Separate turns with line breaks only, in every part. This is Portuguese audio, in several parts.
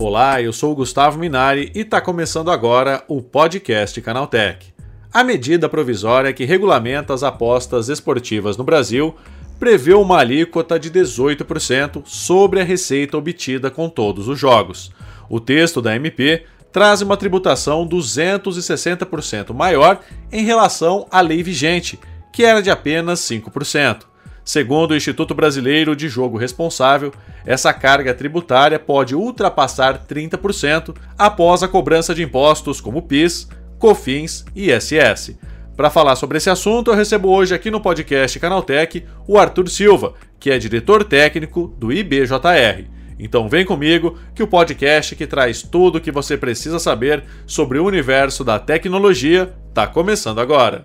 Olá, eu sou o Gustavo Minari e está começando agora o podcast Canaltech. A medida provisória que regulamenta as apostas esportivas no Brasil prevê uma alíquota de 18% sobre a receita obtida com todos os jogos. O texto da MP traz uma tributação 260% maior em relação à lei vigente, que era de apenas 5%. Segundo o Instituto Brasileiro de Jogo Responsável, essa carga tributária pode ultrapassar 30% após a cobrança de impostos como PIS, COFINS e ISS. Para falar sobre esse assunto, eu recebo hoje aqui no podcast Canaltech o Arthur Silva, que é diretor técnico do IBJR. Então vem comigo que o podcast que traz tudo o que você precisa saber sobre o universo da tecnologia está começando agora.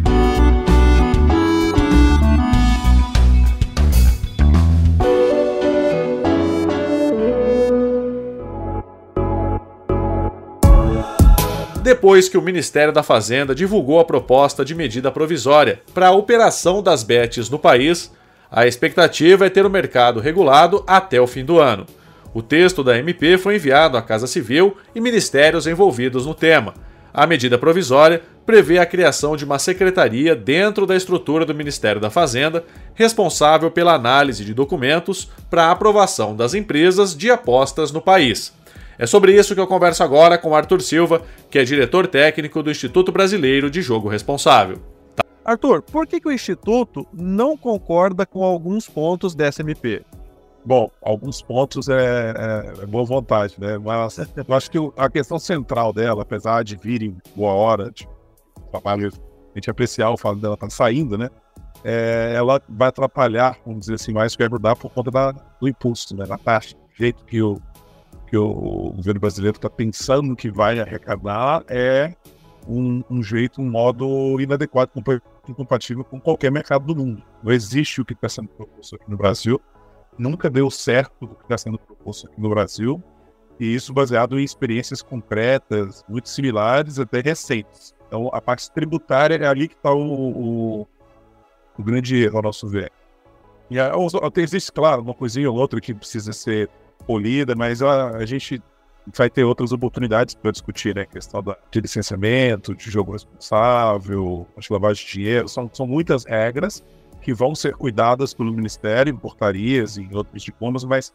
Depois que o Ministério da Fazenda divulgou a proposta de medida provisória para a operação das bets no país, a expectativa é ter o mercado regulado até o fim do ano. O texto da MP foi enviado à Casa Civil e ministérios envolvidos no tema. A medida provisória prevê a criação de uma secretaria dentro da estrutura do Ministério da Fazenda, responsável pela análise de documentos para aprovação das empresas de apostas no país. É sobre isso que eu converso agora com Arthur Silva, que é diretor técnico do Instituto Brasileiro de Jogo Responsável.
Tá. Arthur, por que, que o Instituto não concorda com alguns pontos dessa MP?
Bom, alguns pontos é, é, é, boa vontade, né? Mas eu acho que a questão central dela, apesar de vir em boa hora, de trabalho, a gente apreciar o fato dela estar tá saindo, né? É, ela vai atrapalhar, vamos dizer assim, mais que vai mudar por conta da, do impulso, né? Da taxa, do jeito que o, que o governo brasileiro está pensando que vai arrecadar é um, um, jeito, um modo inadequado, incompatível com qualquer mercado do mundo. Não existe o que está sendo proposto aqui no Brasil, nunca deu certo o que está sendo proposto aqui no Brasil, e isso baseado em experiências concretas, muito similares, até recentes. Então, a parte tributária é ali que está o, o, o, grande erro, ao nosso ver. E a, existe, claro, uma coisinha ou outra que precisa ser polida, mas a, a gente vai ter outras oportunidades para discutir, né? A questão da, de licenciamento, de jogo responsável, de lavagem de dinheiro. São, são muitas regras que vão ser cuidadas pelo Ministério, em portarias e em outros diplomas, mas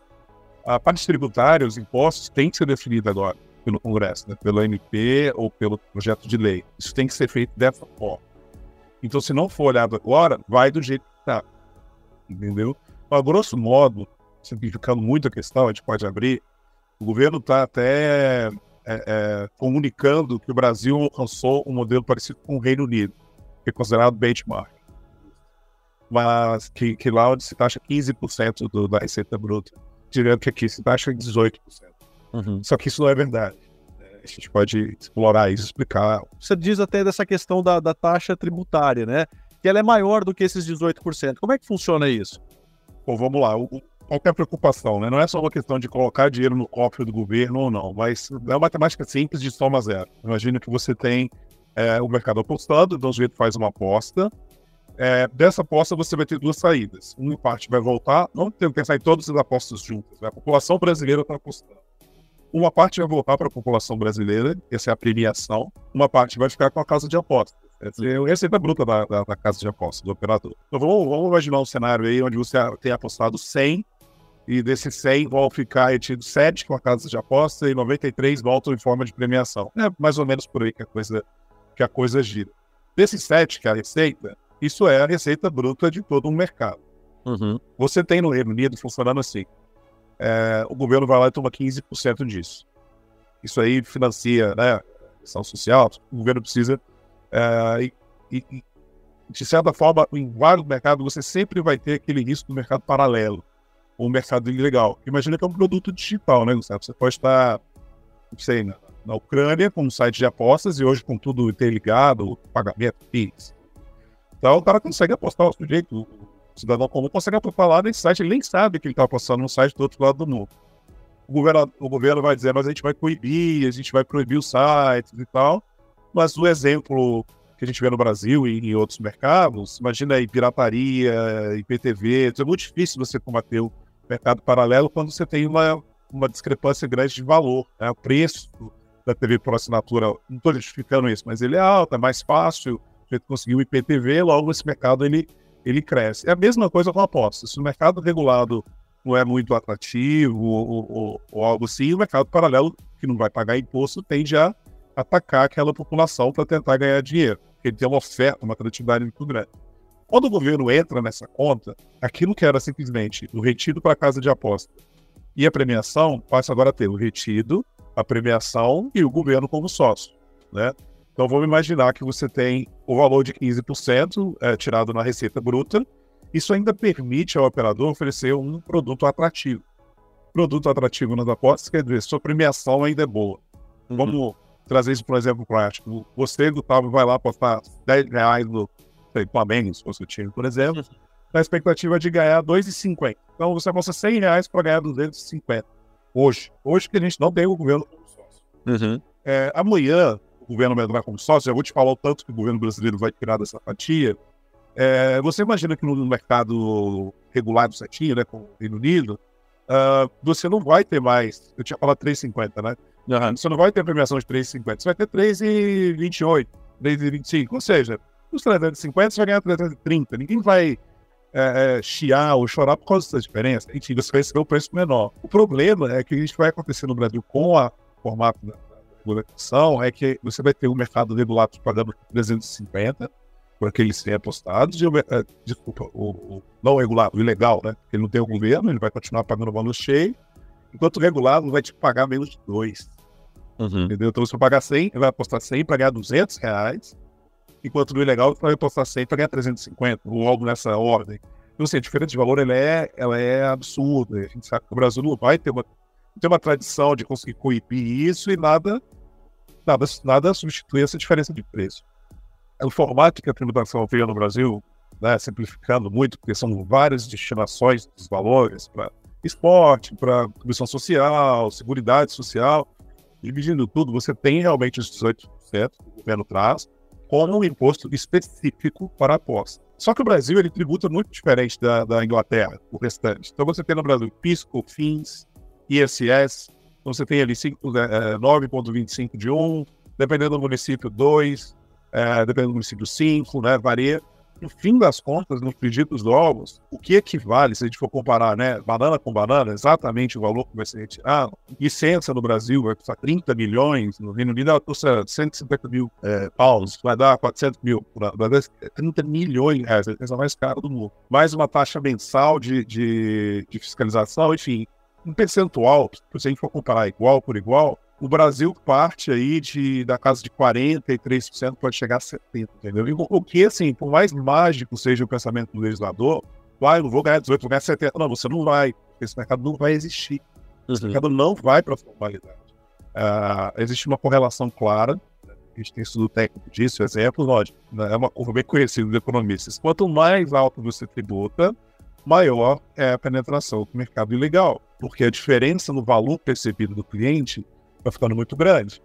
a parte tributária, os impostos, tem que ser definida agora pelo Congresso, né? pelo MP ou pelo projeto de lei. Isso tem que ser feito dessa forma. Então, se não for olhado agora, vai do jeito que está. Entendeu? A grosso modo, simplificando muito a questão, a gente pode abrir. O governo está até é, é, comunicando que o Brasil alcançou um modelo parecido com o Reino Unido, que é considerado benchmark. Mas que, que lá onde se taxa 15% do, da receita bruta, direto que aqui se taxa 18%. Uhum. Só que isso não é verdade. É, a gente pode explorar isso, explicar.
Você diz até dessa questão da, da taxa tributária, né? Que ela é maior do que esses 18%. Como é que funciona isso?
Bom, vamos lá. O, qualquer preocupação, né? Não é só uma questão de colocar dinheiro no cofre do governo ou não, mas é uma matemática simples de soma zero. Imagina que você tem é, o mercado apostando, então o sujeito faz uma aposta. É, dessa aposta você vai ter duas saídas. Uma parte vai voltar, não tem que pensar em todas as apostas juntas. Né? A população brasileira está apostando. Uma parte vai voltar para a população brasileira, essa é a premiação. Uma parte vai ficar com a casa de apostas. É a receita bruta da, da, da, casa de apostas, do operador. Então vamos, vamos imaginar um cenário aí onde você tem apostado 100 e desses 100 vão ficar retidos 7 com a casa de aposta e 93 voltam em forma de premiação. É mais ou menos por aí que a coisa, que a coisa gira. Desses 7, que é a receita, isso é a receita bruta de todo um mercado. Uhum. Você tem no Reino Unido funcionando assim. É, o governo vai lá e toma 15% disso. Isso aí financia né, a questão social, o governo precisa. É, e, e, de certa forma, em vários mercados, você sempre vai ter aquele risco do mercado paralelo, ou mercado ilegal. Imagina que é um produto digital, né, Gustavo? Você pode estar, não sei, na, na Ucrânia, com um site de apostas, e hoje com tudo interligado, pagamento, PIX. Então, o cara consegue apostar o sujeito, o cidadão comum consegue apostar lá nesse site, ele nem sabe que ele está apostando num site do outro lado do mundo. O governo, o governo vai dizer, mas a gente vai coibir, a gente vai proibir os sites e tal, mas o exemplo que a gente vê no Brasil e em outros mercados, imagina aí pirataria, IPTV, é muito difícil você combater o mercado paralelo quando você tem uma, uma discrepância grande de valor. Né? O preço da TV por assinatura, não estou justificando isso, mas ele é alto, é mais fácil, a gente conseguiu o IPTV, logo esse mercado ele, ele cresce. É a mesma coisa com a aposta. Se o mercado regulado não é muito atrativo ou, ou, ou algo assim, o mercado paralelo, que não vai pagar imposto, tende a atacar aquela população para tentar ganhar dinheiro. Ele tem uma oferta, uma atratividade muito grande. Quando o governo entra nessa conta, aquilo que era simplesmente o retido para a casa de aposta e a premiação passa agora a ter o retido, a premiação e o governo como sócio. Né? Então vamos imaginar que você tem o valor de 15% é, tirado na receita bruta. Isso ainda permite ao operador oferecer um produto atrativo. Produto atrativo nas apostas quer dizer, sua premiação ainda é boa. Uhum. Vamos trazer isso para um exemplo prático. Você, Gustavo, vai lá apostar 10 reais no Flamengo, se fosse o time, por exemplo, na expectativa de ganhar 2,50. Então você aposta 100 reais para ganhar 250. Hoje. Hoje que a gente não tem o governo como sócio. Uhum. É, amanhã, o governo vai entrar como sócio, já vou te falar o tanto que o governo brasileiro vai tirar dessa fatia. É, você imagina que no mercado regulado certinho, né, com o Reino Unido, uh, você não vai ter mais, eu tinha falado 3,50, né? Uhum. Você não vai ter premiação de 3,50, você vai ter 3,28, 3,25. Ou seja, os 350 você vai ganhar 330. Ninguém vai é, é, chiar ou chorar por causa dessa diferença. Enfim, você vai receber o preço menor. O problema é que a gente vai acontecer no Brasil com o formato da regulamentação é que você vai ter um mercado regulado pagando 350 por aqueles serem apostados, o, é, desculpa, o, o, não regulado, o ilegal, né? Ele não tem o governo, ele vai continuar pagando o valor cheio, enquanto o regulado vai te pagar menos de dois. Uhum. Entendeu? Então, se eu pagar 100, ele vai apostar 100 para ganhar 200 reais, enquanto no ilegal ele vai apostar 100 para ganhar 350, ou algo nessa ordem. Então, assim, a diferença de valor ela é, ela é absurda. A gente sabe que o Brasil não vai ter uma, ter uma tradição de conseguir coibir isso e nada, nada, nada substitui essa diferença de preço. O formato que a tributação veio no Brasil, né, simplificando muito, porque são várias destinações dos valores para esporte, para comissão social, seguridade social, dividindo tudo, você tem realmente os 18% que o governo traz como um imposto específico para a. Só que o Brasil ele tributa muito diferente da, da Inglaterra, o restante. Então você tem no Brasil PIS, COFINS, ISS, então você tem ali 9,25 é, de um, dependendo do município 2, é, dependendo do município 5, né, varia no fim das contas, nos pedidos novos, o que equivale, se a gente for comparar, né, banana com banana, exatamente o valor que vai ser retirado. Licença no Brasil vai custar 30 milhões, no Reino Unido ela custa 150 mil é, pounds, vai dar 400 mil, vai dar 30 milhões de reais, é a licença mais cara do mundo. Mais uma taxa mensal de, de, de fiscalização, enfim, um percentual, se a gente for comparar igual por igual, o Brasil parte aí de, da casa de 43%, pode chegar a 70%, entendeu? E o que, assim, por mais mágico seja o pensamento do legislador, vai, ah, não vou ganhar 18, vou ganhar 70%. Não, você não vai. Esse mercado não vai existir. Esse uhum. mercado não vai para a formalidade. Uh, existe uma correlação clara, a gente tem estudo técnico disso, exemplo, lógico, né? é uma curva bem conhecida de economistas. Quanto mais alto você tributa, maior é a penetração do mercado ilegal, porque a diferença no valor percebido do cliente vai ficando muito grande.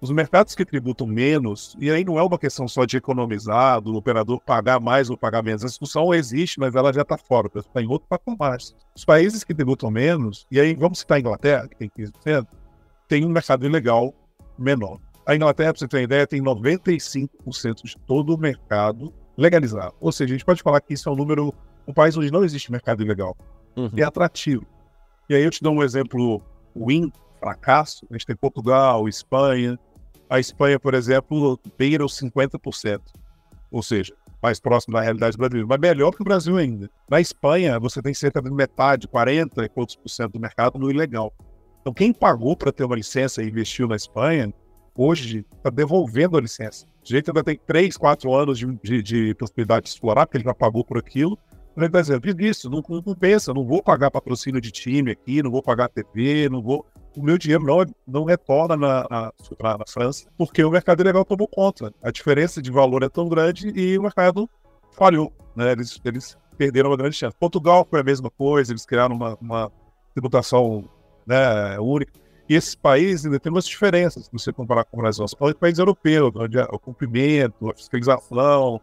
Os mercados que tributam menos, e aí não é uma questão só de economizar, do operador pagar mais ou pagar menos, a discussão existe, mas ela já está fora, está em outro patamar. Os países que tributam menos, e aí vamos citar a Inglaterra, que tem 15%, tem um mercado ilegal menor. A Inglaterra, para você ter uma ideia, tem 95% de todo o mercado legalizado. Ou seja, a gente pode falar que isso é um número, um país onde não existe mercado ilegal. Uhum. É atrativo. E aí eu te dou um exemplo win fracasso. A gente tem Portugal, Espanha. A Espanha, por exemplo, beira os 50%. Ou seja, mais próximo da realidade brasileira, mas melhor que o Brasil ainda. Na Espanha, você tem cerca de metade, 40 e poucos por cento do mercado no ilegal. Então, quem pagou para ter uma licença e investiu na Espanha, hoje está devolvendo a licença. O jeito ainda tem 3, 4 anos de, de, de, possibilidade de explorar, porque ele já pagou por aquilo. Ele vai dizer, isso, não, não, não pensa, não vou pagar patrocínio de time aqui, não vou pagar TV, não vou. O meu dinheiro não, não retorna na, na, na França, porque o mercado ilegal tomou conta. A diferença de valor é tão grande e o mercado falhou. Né? Eles, eles perderam uma grande chance. Portugal foi a mesma coisa, eles criaram uma, uma tributação né, única. E esses países ainda têm umas diferenças, se você comparar com o Brasil. Os países europeus, onde o cumprimento, a fiscalização,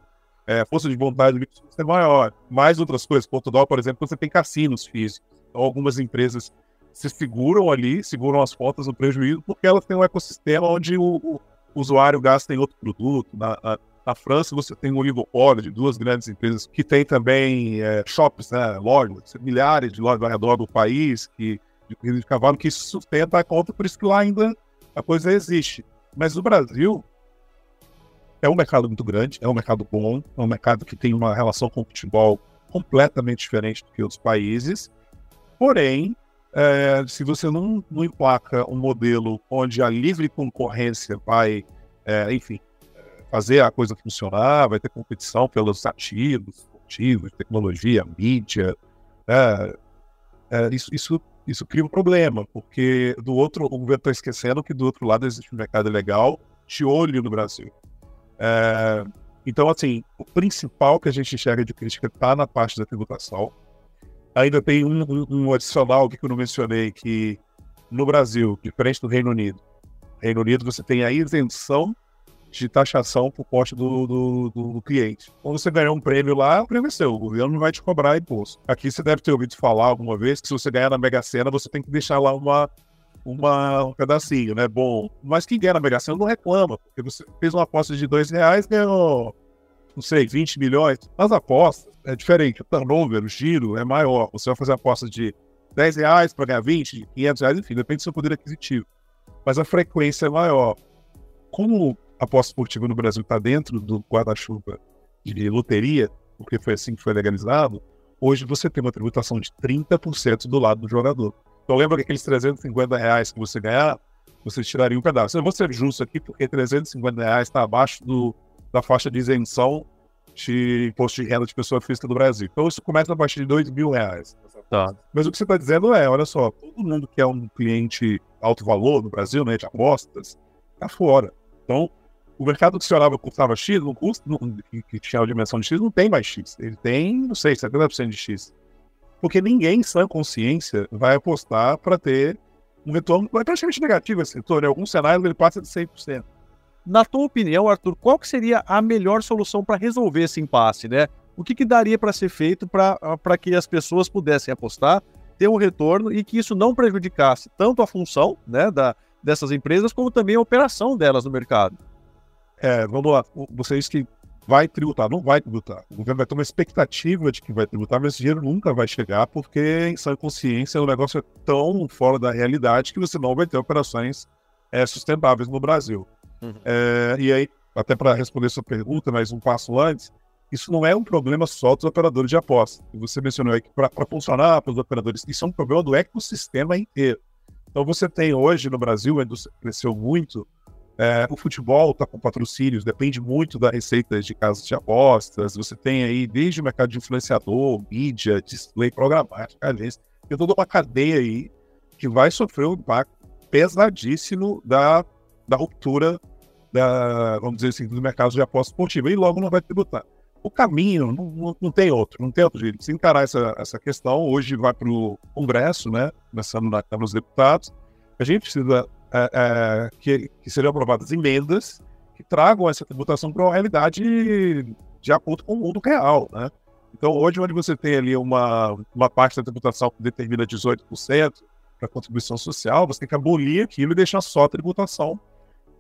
é, a força de vontade é maior. Mais outras coisas. Portugal, por exemplo, você tem cassinos físicos. Então, algumas empresas se seguram ali, seguram as contas no prejuízo, porque elas têm um ecossistema onde o, o usuário gasta em outro produto. Na, na, na, França, você tem um oligopólio de duas grandes empresas que tem também é, shops, né, lojas, milhares de lojas ao redor do país que de corrida de cavalo, que sustenta a conta, por isso que lá ainda a coisa existe. Mas o Brasil é um mercado muito grande, é um mercado bom, é um mercado que tem uma relação com o futebol completamente diferente do que outros países. Porém, é, se você não, não emplaca um modelo onde a livre concorrência vai, é, enfim, fazer a coisa funcionar, vai ter competição pelos ativos, esportivos, tecnologia, mídia, é, é isso, isso isso cria um problema, porque do outro, o governo está esquecendo que do outro lado existe um mercado legal de olho no Brasil. É, então, assim, o principal que a gente enxerga de crítica está na parte da tributação. Ainda tem um, um, adicional que eu não mencionei, que no Brasil, diferente do Reino Unido, Reino Unido você tem a isenção de taxação por parte do, do, do, cliente. Quando você ganhar um prêmio lá, o prêmio é seu, o governo não vai te cobrar imposto. Aqui você deve ter ouvido falar alguma vez que se você ganhar na Mega Sena, você tem que deixar lá uma, uma, um pedacinho, né? Bom, mas quem ganha na Mega Sena não reclama, porque você fez uma aposta de dois reais, ganhou, não sei, 20 milhões. As apostas é diferente, o turnover, o giro é maior. Você vai fazer aposta de 10 reais para ganhar 20, 500 reais, enfim, depende do seu poder aquisitivo. Mas a frequência é maior. Como aposta esportiva no Brasil está dentro do guarda-chuva de loteria, porque foi assim que foi legalizado, hoje você tem uma tributação de 30% do lado do jogador. Então lembra que aqueles 350 reais que você ganhar, você tiraria um pedaço. Eu vou ser justo aqui, porque 350 reais está abaixo do, da faixa de isenção de imposto de renda de pessoa física do Brasil. Então isso começa a partir de 2 mil reais.
Tá.
Mas o que você está dizendo é, olha só, todo mundo que é um cliente alto valor no Brasil, né, de apostas, está fora. Então, o mercado que se olhava custava X, não custa, não, que tinha a dimensão de X, não tem mais X. Ele tem, não sei, 70% de X. Porque ninguém, sem consciência, vai apostar para ter um retorno praticamente negativo esse retorno. Em alguns cenários ele passa de 100%.
Na tua opinião, Arthur, qual que seria a melhor solução para resolver esse impasse, né? O que, que daria para ser feito para que as pessoas pudessem apostar, ter um retorno e que isso não prejudicasse tanto a função né, da, dessas empresas, como também a operação delas no mercado?
é, vamos lá, vocês que vai tributar, não vai tributar. O governo vai ter uma expectativa de que vai tributar, mas esse dinheiro nunca vai chegar, porque em sã consciência o negócio é tão fora da realidade que você não vai ter operações é, sustentáveis no Brasil. Uhum. É, e aí, até para responder sua pergunta, mas um passo antes, isso não é um problema só dos operadores de aposta. Você mencionou aí que para funcionar para os operadores, isso é um problema do ecossistema inteiro. Então você tem hoje no Brasil, a indústria cresceu muito, é, o futebol está com patrocínios, depende muito da receita de casas de apostas. Você tem aí desde o mercado de influenciador, mídia, display, programática, agência. Tem toda uma cadeia aí que vai sofrer um impacto pesadíssimo da, da ruptura, da, vamos dizer assim, do mercado de apostas esportiva. E logo não vai tributar. O caminho não, não, não, tem outro, não tem outro jeito. Se encarar essa, essa questão, hoje vai para o Congresso, né? Começando na Câmara dos Deputados. A gente precisa é, é, que, que seriam aprovadas emendas que tragam essa tributação para uma realidade de acordo com o mundo real, né? Então, hoje, onde você tem ali uma, uma parte da tributação que determina 18% para contribuição social, você tem que abolir aquilo e deixar só a tributação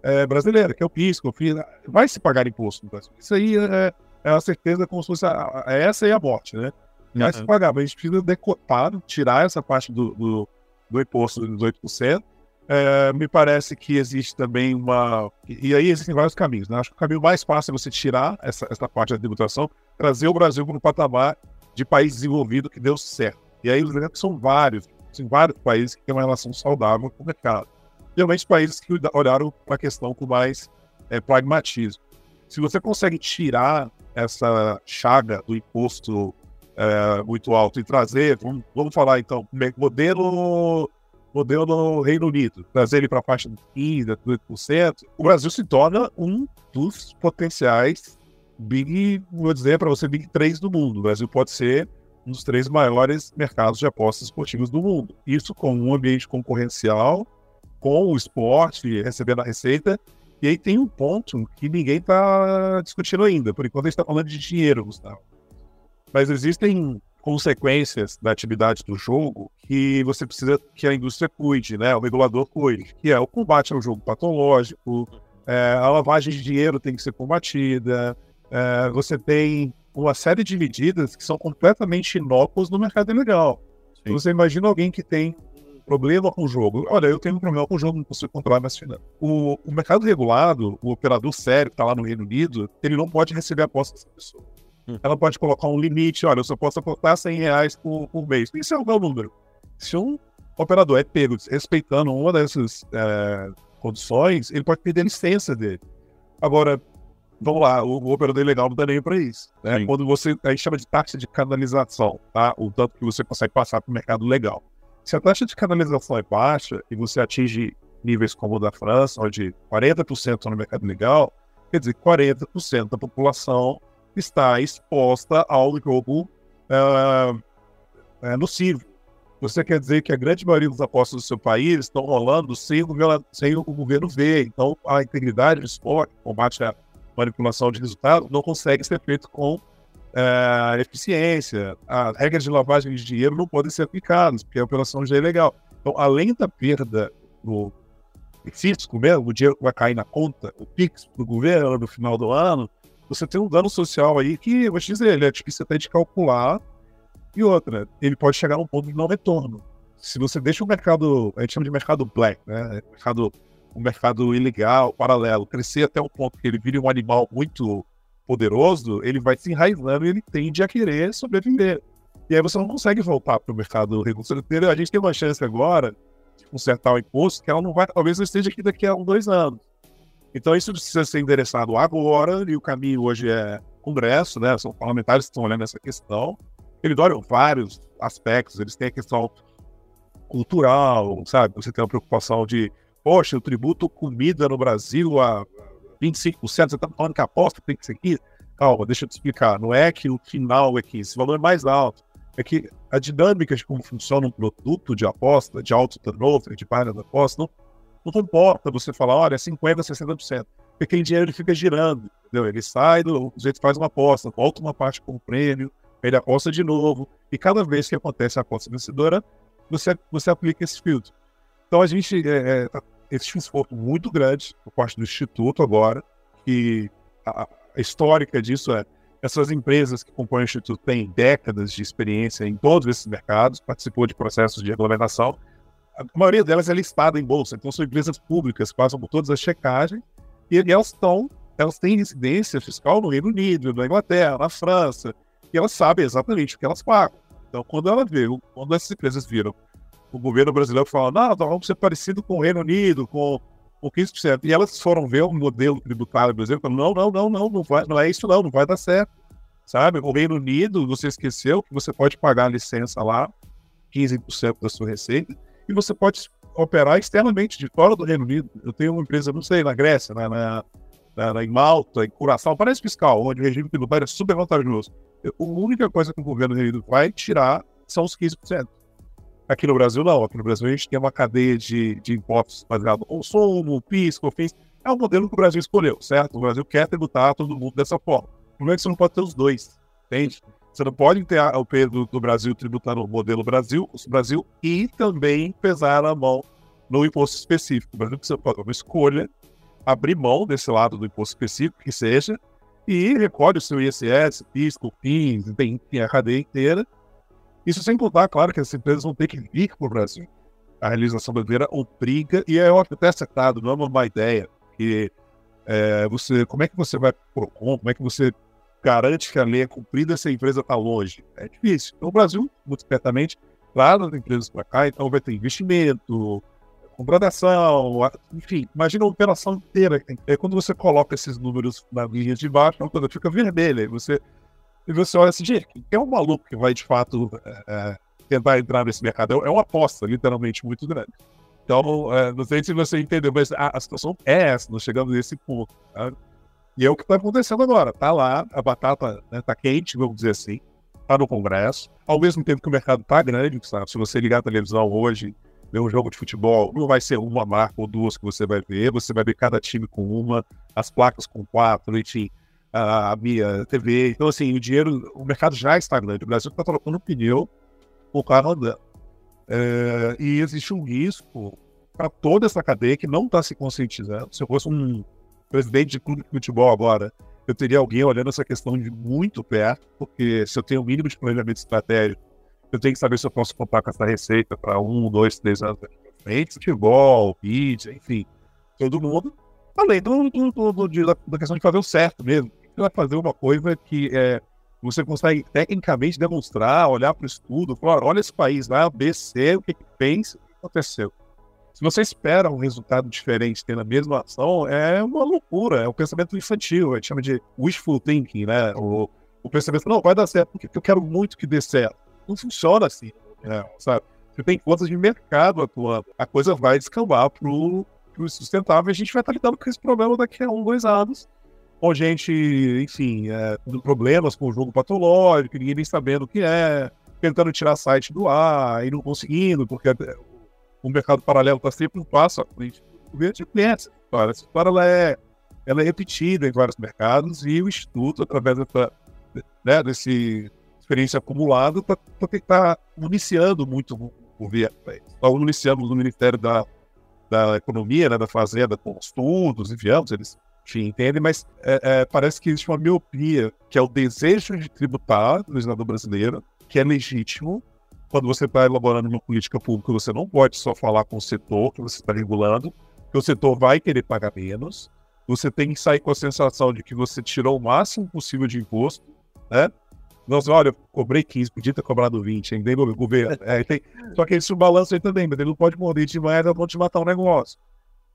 é, brasileira, que é o PIS, que FIS, vai se pagar imposto no Brasil. Isso aí é, é a certeza como se fosse a, a, essa e a morte, né? Vai uhum. se pagar, mas a gente precisa decotar, tirar essa parte do, do, do imposto dos 18%, é, me parece que existe também uma. E aí existem vários caminhos. Né? Acho que o caminho mais fácil é você tirar essa, essa parte da tributação, trazer o Brasil para um patamar de país desenvolvido que deu certo. E aí os exemplos são vários. Tem vários países que têm uma relação saudável com o mercado. Geralmente países que olharam para a questão com mais é, pragmatismo. Se você consegue tirar essa chaga do imposto é, muito alto e trazer, vamos, vamos falar então, modelo modelo Reino Unido, trazer ele para a faixa de 15%, 18%, o Brasil se torna um dos potenciais Big, vou dizer para você, Big 3 do mundo. O Brasil pode ser um dos três maiores mercados de apostas esportivas do mundo. Isso com um ambiente concorrencial, com o esporte recebendo a receita. E aí tem um ponto que ninguém está discutindo ainda. Por enquanto a gente está falando de dinheiro, Gustavo. Mas existem consequências da atividade do jogo que você precisa que a indústria cuide, né? O regulador cuide, que é o combate ao jogo patológico, é, a lavagem de dinheiro tem que ser combatida, é, você tem uma série de medidas que são completamente inócuas no mercado ilegal. Sim. Você imagina alguém que tem problema com o jogo. Olha, eu tenho um problema com o jogo, não consigo controlar mais finanças. O, o mercado regulado, o operador sério que está lá no Reino Unido, ele não pode receber aposta dessa pessoa. Hum. Ela pode colocar um limite, olha, eu só posso apostar 100 reais por, por mês. Isso é o meu número. Se um operador é pego respeitando uma dessas é, condições, ele pode perder a licença dele. Agora, vamos lá, o, o operador ilegal não dá nem para isso. Né? Quando você, a gente chama de taxa de canalização, tá? o tanto que você consegue passar para o mercado legal. Se a taxa de canalização é baixa e você atinge níveis como o da França, onde 40% no mercado legal, quer dizer, 40% da população está exposta ao jogo uh, uh, nocivo. Você quer dizer que a grande maioria dos apostas do seu país estão rolando sem o, governo, sem o governo ver. Então, a integridade do esporte, combate à manipulação de resultados, não consegue ser feito com uh, eficiência. As regras de lavagem de dinheiro não podem ser aplicadas, porque a operação já é legal. Então, além da perda do fisco mesmo, o dinheiro que vai cair na conta, o PIX para o governo no final do ano, você tem um dano social aí que, vou te dizer, ele é difícil até de calcular. E outra, ele pode chegar a um ponto de não retorno. Se você deixa o mercado, a gente chama de mercado black, né? Mercado, um mercado ilegal, paralelo, crescer até um ponto que ele vire um animal muito poderoso, ele vai se enraizando e ele tende a querer sobreviver. E aí você não consegue voltar para o mercado regulatório. A gente tem uma chance agora de consertar o imposto que ela não vai, talvez não esteja aqui daqui a um, dois anos. Então isso precisa ser endereçado agora, e o caminho hoje é Congresso, né? São parlamentares que estão olhando essa questão. Eles olham vários aspectos, eles têm a questão cultural, sabe? Você tem a preocupação de, poxa, o tributo comida no Brasil a 25%, você está falando que a aposta tem que ser aqui? Calma, deixa eu te explicar. Não é que o final é que esse valor é mais alto. É que a dinâmica de como funciona um produto de aposta, de alto turnover, de página de aposta, não não comporta você falar, olha, 50%, 60%. Porque aquele dinheiro ele fica girando, entendeu? Ele sai, o jeito faz uma aposta, volta uma parte com o prêmio, ele aposta de novo. E cada vez que acontece a aposta vencedora, você, você aplica esse filtro. Então a gente, é, é, tá, existe um esforço muito grande por parte do Instituto agora, que a, a histórica disso é essas empresas que compõem o Instituto têm décadas de experiência em todos esses mercados, participou de processos de regulamentação, a maioria delas é listada em bolsa, então são empresas públicas, passam por todas as checagens, e elas estão, elas têm residência fiscal no Reino Unido, na Inglaterra, na França, e elas sabem exatamente o que elas pagam. Então, quando ela vê, quando essas empresas viram o governo brasileiro falando, não, nós vamos ser parecido com o Reino Unido, com, com 15%, e elas foram ver o modelo tributário brasileiro, falaram, não, não, não, não, não, vai, não é isso não, não vai dar certo. Sabe, o Reino Unido, você esqueceu que você pode pagar a licença lá, 15% da sua receita, e você pode operar externamente de fora do Reino Unido. Eu tenho uma empresa, não sei, na Grécia, na, na, na em Malta, em Curaçao, parece fiscal, onde o regime tributário é super vantajoso. A única coisa que o governo do Reino Unido vai tirar são os 15%. Aqui no Brasil, não. Aqui no Brasil, a gente tem uma cadeia de, de impostos baseado no consumo, PIS, COFINS. É o modelo que o Brasil escolheu, certo? O Brasil quer tributar todo mundo dessa forma. O problema é que você não pode ter os dois, entende? Você não pode ter o peso do Brasil tributando o modelo Brasil, Brasil e também pesar a mão no imposto específico. O Brasil precisa fazer uma escolha, abrir mão desse lado do imposto específico, que seja, e recolhe o seu ISS, PIS, COFINS, tem a cadeia inteira. Isso sem contar, claro, que as empresas vão ter que vir para o Brasil. A realização brasileira obriga, e é óbvio, até acertado, não é uma má ideia, que é, você, como é que você vai pro como é que você garante que a lei é cumprida se a empresa está longe? É difícil. Então, o Brasil, muito certamente, traz as empresas para cá, então vai ter investimento, contratação, enfim, imagina a operação inteira. É quando você coloca esses números na linha de baixo, a coisa fica vermelha. E você, e você olha assim, gente, é um maluco que vai de fato é, é, tentar entrar nesse mercado. É uma aposta, literalmente, muito grande. Então, é, não sei se você entendeu, mas a, a situação é essa, nós chegamos nesse ponto. Tá? E é o que está acontecendo agora. Tá lá, a batata né, tá quente, vamos dizer assim, tá no Congresso. Ao mesmo tempo que o mercado tá grande, sabe? Se você ligar a televisão hoje, ver um jogo de futebol, não vai ser uma marca ou duas que você vai ver, você vai ver cada time com uma, as placas com quatro, enfim, a, minha TV. Então, assim, o dinheiro, o mercado já está grande. O Brasil está trocando pneu com o carro andando. É, e existe um risco para toda essa cadeia que não está se conscientizando. Se eu fosse um presidente de clube de futebol agora, eu teria alguém olhando essa questão de muito perto, porque se eu tenho o mínimo de planejamento estratégico, eu tenho que saber se eu posso contar com essa receita para um, dois, três anos frente, futebol, vídeo, enfim, todo mundo. Além do, do, do, da questão de fazer o certo mesmo. Você vai fazer uma coisa que é, você consegue tecnicamente demonstrar, olhar para o estudo, falar, olha esse país lá, B, C, o que, que pensa, o que aconteceu. Se você espera um resultado diferente tendo a mesma ação, é uma loucura, é um pensamento infantil, a gente chama de wishful thinking, né? O, o pensamento, não, vai dar certo, porque eu quero muito que dê certo. Não funciona assim, né? sabe? Você tem forças de mercado atuando, a coisa vai descambar pro sustentável a gente vai estar lidando com esse problema daqui a um, dois anos, com gente, enfim, é, problemas com o jogo patológico, ninguém nem sabendo o que é, tentando tirar site do ar e não conseguindo, porque o mercado paralelo está sempre um passo à frente do governo de clientes. Essa história é, ela é repetida em vários mercados e o Instituto, através dessa, né, desse experiência acumulada, está tá municiando muito o governo. Está municiando no Ministério da, da Economia, né, da Fazenda, com estudos, enviamos, eles enfim, entendem, mas é, é, parece que existe uma miopia, que é o desejo de tributar do legislador brasileiro, que é legítimo, quando você está elaborando uma política pública, você não pode só falar com o setor que você está regulando, que o setor vai querer pagar menos. Você tem que sair com a sensação de que você tirou o máximo possível de imposto, né? Não, olha, cobrei 15, podia ter cobrado 20, entendeu, governo? É, tem... Só que esse balanço aí também, mas ele não pode morrer demais, bom te matar um negócio.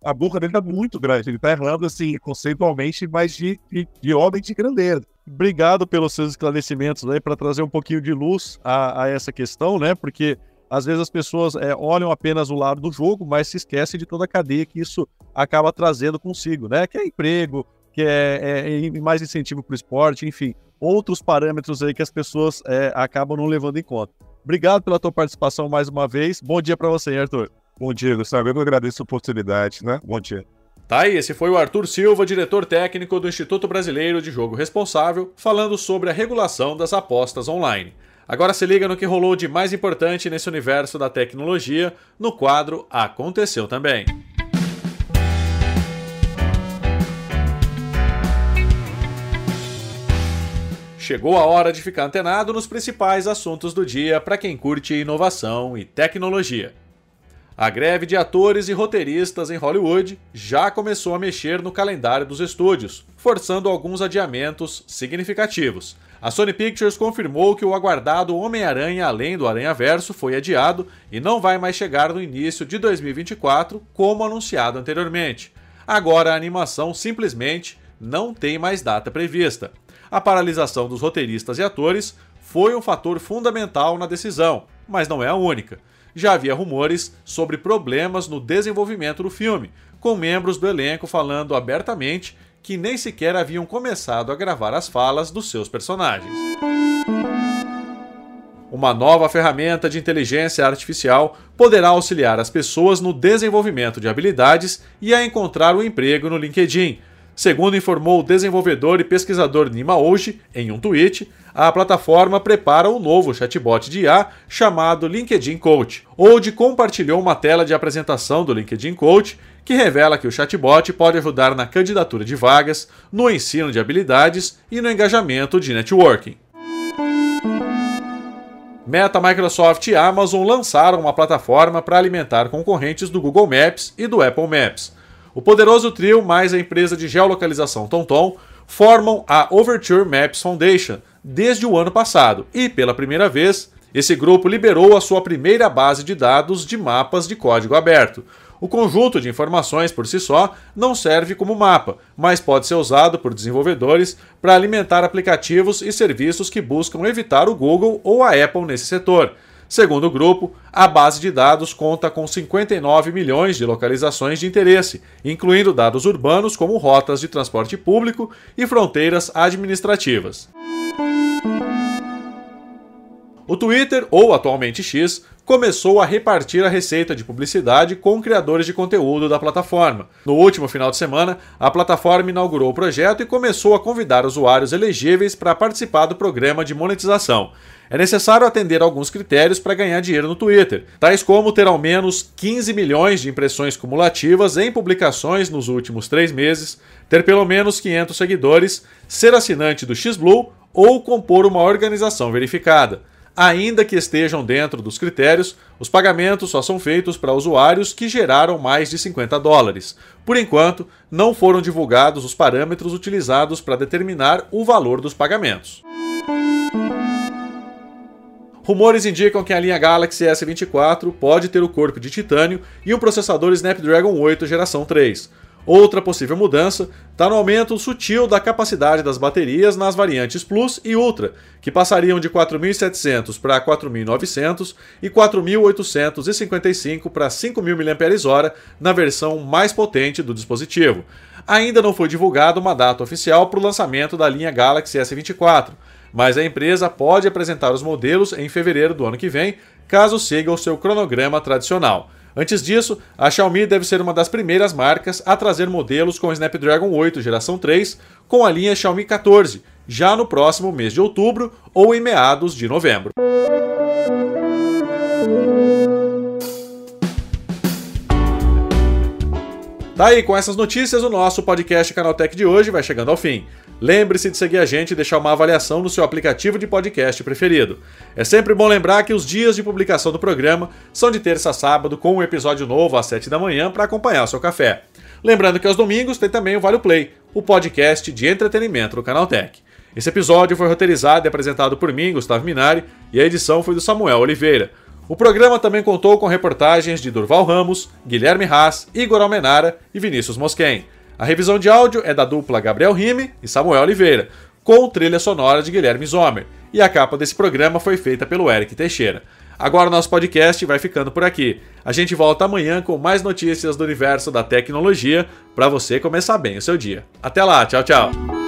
A boca dele tá muito grande, ele tá errando, assim, conceitualmente, mas de, de, de ordem de grandeza
obrigado pelos seus esclarecimentos aí para trazer um pouquinho de luz a, a, essa questão, né? Porque às vezes as pessoas é, olham apenas o lado do jogo, mas se esquecem de toda a cadeia que isso acaba trazendo consigo, né? Que é emprego, que é, é, é mais incentivo para o esporte, enfim, outros parâmetros aí que as pessoas é, acabam não levando em conta. Obrigado pela tua participação mais uma vez. Bom dia para você, Arthur.
Bom dia, Gustavo. Eu agradeço a oportunidade, né? Bom dia.
Tá aí, esse foi o Arthur Silva, diretor técnico do Instituto Brasileiro de Jogo Responsável, falando sobre a regulação das apostas online. Agora se liga no que rolou de mais importante nesse universo da tecnologia no quadro Aconteceu Também. Chegou a hora de ficar antenado nos principais assuntos do dia para quem curte inovação e tecnologia. A greve de atores e roteiristas em Hollywood já começou a mexer no calendário dos estúdios, forçando alguns adiamentos significativos. A Sony Pictures confirmou que o aguardado Homem-Aranha Além do Aranha-Verso foi adiado e não vai mais chegar no início de 2024, como anunciado anteriormente. Agora a animação simplesmente não tem mais data prevista. A paralisação dos roteiristas e atores foi um fator fundamental na decisão, mas não é a única já havia rumores sobre problemas no desenvolvimento do filme, com membros do elenco falando abertamente que nem sequer haviam começado a gravar as falas dos seus personagens. Uma nova ferramenta de inteligência artificial poderá auxiliar as pessoas no desenvolvimento de habilidades e a encontrar um emprego no LinkedIn. Segundo informou o desenvolvedor e pesquisador Nima Ouji em um tweet, a plataforma prepara um novo chatbot de IA chamado LinkedIn Coach. Old compartilhou uma tela de apresentação do LinkedIn Coach que revela que o chatbot pode ajudar na candidatura de vagas, no ensino de habilidades e no engajamento de networking. Meta, Microsoft e Amazon lançaram uma plataforma para alimentar concorrentes do Google Maps e do Apple Maps. O poderoso trio mais a empresa de geolocalização TomTom formam a Overture Maps Foundation, desde o ano passado e, pela primeira vez, esse grupo liberou a sua primeira base de dados de mapas de código aberto. O conjunto de informações por si só não serve como mapa, mas pode ser usado por desenvolvedores para alimentar aplicativos e serviços que buscam evitar o Google ou a Apple nesse setor. Segundo o grupo, a base de dados conta com 59 milhões de localizações de interesse, incluindo dados urbanos como rotas de transporte público e fronteiras administrativas. O Twitter, ou atualmente X, começou a repartir a receita de publicidade com criadores de conteúdo da plataforma. No último final de semana, a plataforma inaugurou o projeto e começou a convidar usuários elegíveis para participar do programa de monetização. É necessário atender alguns critérios para ganhar dinheiro no Twitter, tais como ter ao menos 15 milhões de impressões cumulativas em publicações nos últimos três meses, ter pelo menos 500 seguidores, ser assinante do XBlue ou compor uma organização verificada. Ainda que estejam dentro dos critérios, os pagamentos só são feitos para usuários que geraram mais de 50 dólares. Por enquanto, não foram divulgados os parâmetros utilizados para determinar o valor dos pagamentos. Rumores indicam que a linha Galaxy S24 pode ter o corpo de titânio e um processador Snapdragon 8 geração 3. Outra possível mudança está no aumento sutil da capacidade das baterias nas variantes Plus e Ultra, que passariam de 4.700 para 4.900 e 4.855 para 5.000 mAh na versão mais potente do dispositivo. Ainda não foi divulgada uma data oficial para o lançamento da linha Galaxy S24, mas a empresa pode apresentar os modelos em fevereiro do ano que vem, caso siga o seu cronograma tradicional. Antes disso, a Xiaomi deve ser uma das primeiras marcas a trazer modelos com Snapdragon 8 geração 3 com a linha Xiaomi 14, já no próximo mês de outubro ou em meados de novembro. Tá aí, com essas notícias, o nosso podcast Canaltech de hoje vai chegando ao fim. Lembre-se de seguir a gente e deixar uma avaliação no seu aplicativo de podcast preferido. É sempre bom lembrar que os dias de publicação do programa são de terça a sábado, com um episódio novo às 7 da manhã para acompanhar o seu café. Lembrando que aos domingos tem também o Vale Play, o podcast de entretenimento do Canaltech. Esse episódio foi roteirizado e apresentado por mim, Gustavo Minari, e a edição foi do Samuel Oliveira. O programa também contou com reportagens de Durval Ramos, Guilherme Haas, Igor Almenara e Vinícius Mosquen. A revisão de áudio é da dupla Gabriel Rime e Samuel Oliveira, com trilha sonora de Guilherme Zomer, e a capa desse programa foi feita pelo Eric Teixeira. Agora o nosso podcast vai ficando por aqui. A gente volta amanhã com mais notícias do universo da tecnologia para você começar bem o seu dia. Até lá, tchau, tchau.